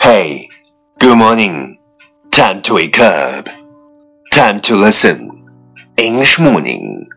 Hey, good morning. Time to wake up. Time to listen. English morning.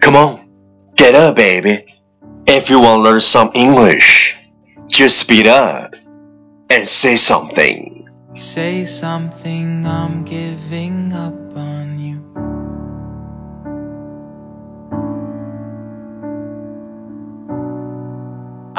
Come on, get up, baby. If you want to learn some English, just speed up and say something. Say something, I'm giving up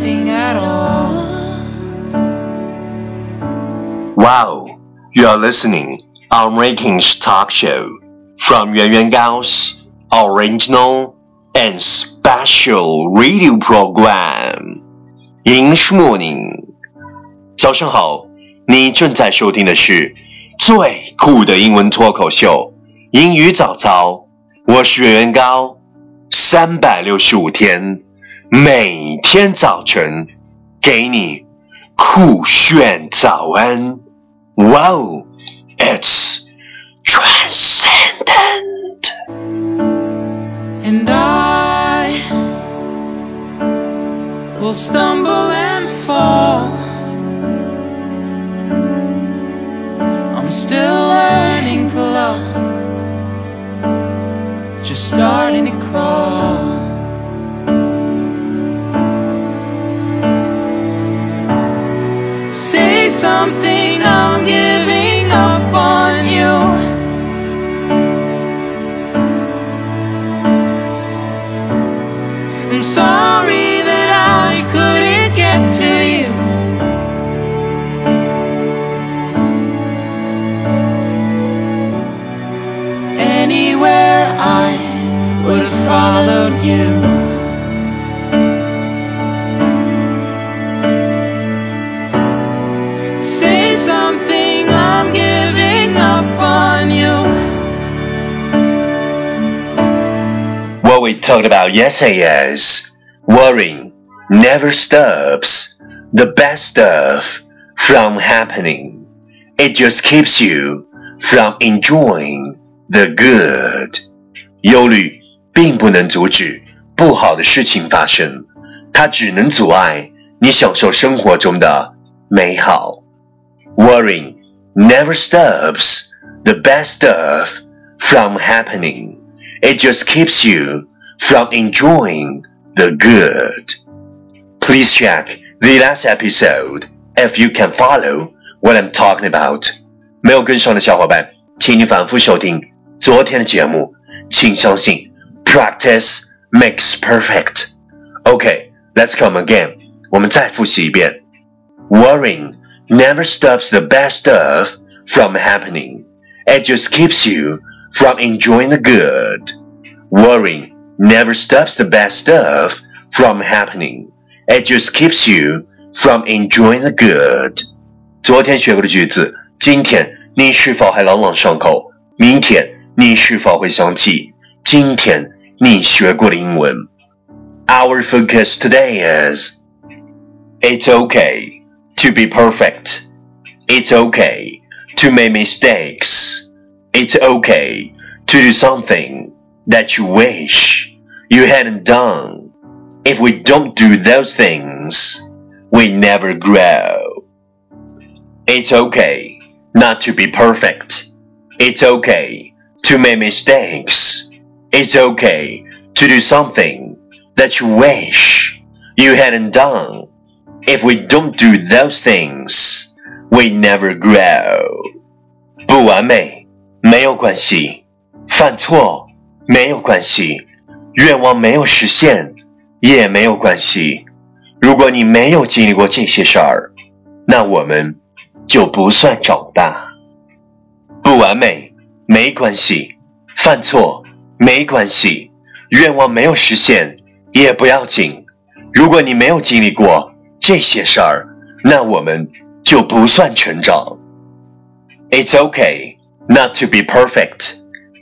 nothing at all. Wow, you are listening on Rankings Talk Show from Yuan Yuan Gao's original and special radio program English Morning。早上好，你正在收听的是最酷的英文脱口秀——英语早操。我是袁元高，三百六十五天， 每天早晨给你酷炫早安。Wow, it's transcendent. And I will stumble and fall. I'm sorry that I couldn't get to you. Anywhere I would have followed you. talked about yesterday is worrying never stops the best stuff from happening. It just keeps you from enjoying the good. 忧虑并不能阻止不好的事情发生，它只能阻碍你享受生活中的美好。Worrying never stops the best stuff from happening. It just keeps you from enjoying the good. Please check the last episode if you can follow what I'm talking about. 没有跟上的小伙伴，请你反复收听昨天的节目。请相信，practice makes perfect. Okay, let's come again. 我们再复习一遍。Worrying never stops the best stuff from happening. It just keeps you from enjoying the good. Worrying never stops the best stuff from happening. It just keeps you from enjoying the good. 昨天学过的句子，今天你是否还朗朗上口？明天你是否会想起今天你学过的英文？Our focus today is It's okay to be perfect. It's okay to make mistakes. It's okay to do something that you wish you hadn't done. If we don't do those things, we never grow. It's okay not to be perfect. It's okay to make mistakes. It's okay to do something that you wish you hadn't done. If we don't do those things, we never grow. 不完美没有关系，犯错 没有关系，愿望没有实现也没有关系。如果你没有经历过这些事儿，那我们就不算长大。不完美没关系，犯错没关系，愿望没有实现也不要紧。如果你没有经历过这些事儿，那我们就不算成长。It's okay not to be perfect.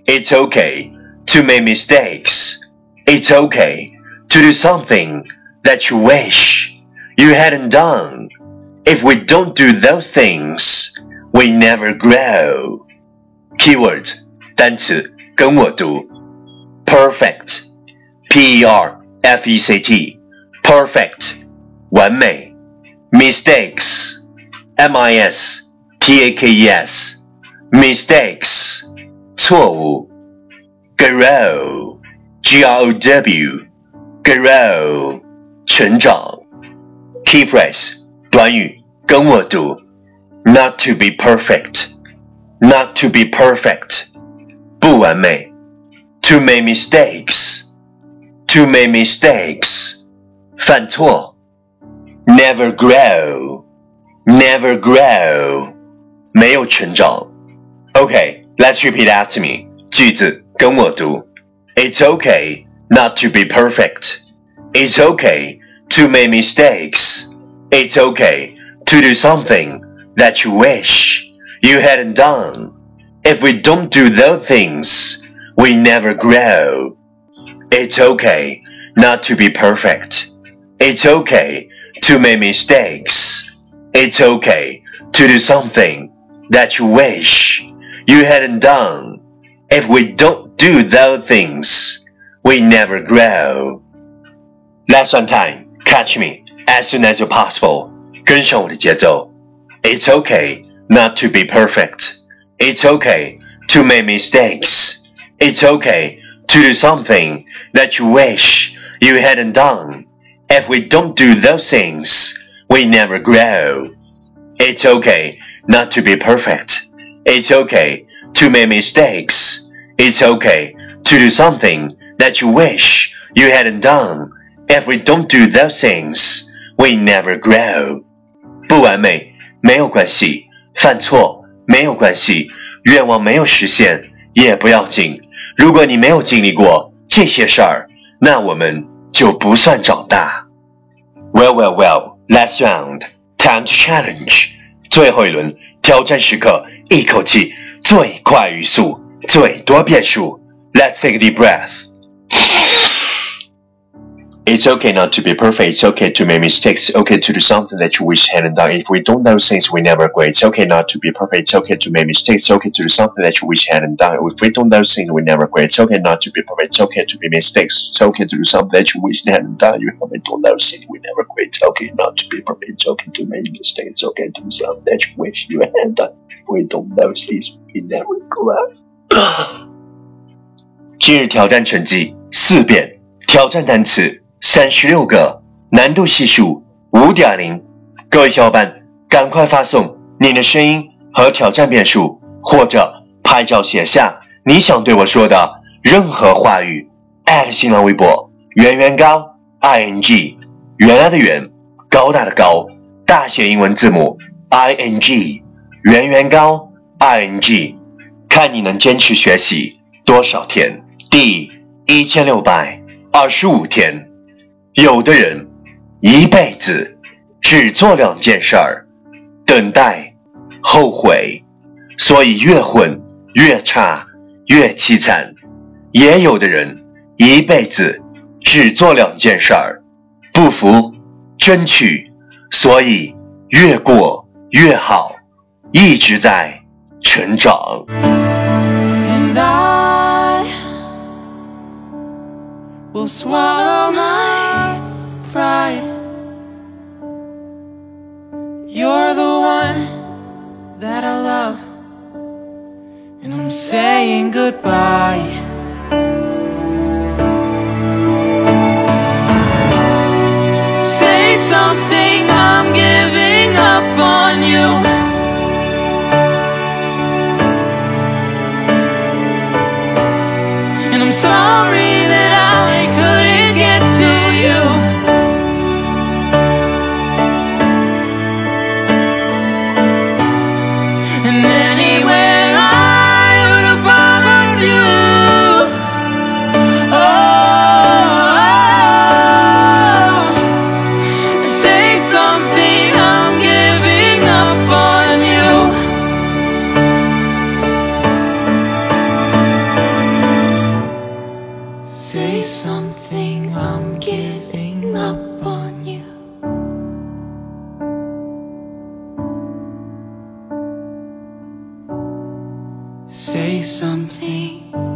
It's okay to make mistakes. It's okay to do something that you wish you hadn't done. If we don't do those things, we never grow. Keyword 单词跟我读 perfect p e r f e c t perfect 完美 mistakes m i s t a k e s mistakes 错误 grow g r o w grow 成长 key phrase 短语跟我读 not to be perfect not to be perfect 不完美 to make mistakes to make mistakes 犯错 never grow never grow 没有成长 Okay, let's repeat after me 句子 跟我读 It's okay not to be perfect It's okay to make mistakes It's okay to do something that you wish you hadn't done. If we don't do those things, we never grow. It's okay not to be perfect. It's okay to make mistakes. It's okay to do something that you wish you hadn't done. If we don't do those things, we never grow. Last one time, catch me as soon as you're possible. 跟上我的节奏。It's okay not to be perfect. It's okay to make mistakes. It's okay to do something that you wish you hadn't done. If we don't do those things, we never grow. It's okay not to be perfect. It's okay to make mistakes. It's okay to do something that you wish you hadn't done. If we don't do those things, we never grow. 不完美，没有关系。犯错没有关系，愿望没有实现也不要紧。如果你没有经历过这些事儿，那我们就不算长大。Well, well, well. Last round, time to challenge. 最后一轮挑战时刻，一口气 最快语速，最多变数。Let's take a deep breath. It's okay not to be perfect. It's okay to make mistakes. It's okay to do something that you wish hadn't done. If we don't know things, we never grow. It's okay not to be perfect. It's okay to make mistakes. It's okay to do something that you wish hadn't done. If we don't know things, we never grow. It's okay not to be perfect. It's okay to make mistakes. It's okay to do something that you wish hadn't done. If we don't know things, we never grow. It's okay not to be perfect. It's okay to make mistakes. It's okay to do something that you wish you hadn't done. We don't know things, we never grow. 今日挑战成绩四遍，挑战单词三十六个，难度系数五点零。各位小伙伴，赶快发送你的声音和挑战遍数，或者拍照写下你想对我说的任何话语。新浪微博圆圆高 i n g，原来的圆，高大的高，大写英文字母 i n g，圆圆高 i n g，看你能坚持学习多少天。第一千六百二十五天。有的人一辈子只做两件事儿：等待、后悔，所以越混越差，越凄惨。也有的人一辈子只做两件事儿：不服、争取，所以越过越好，一直在成长。And I will swallow my pride. You're the one that I love, and I'm saying goodbye. Sorry Say something.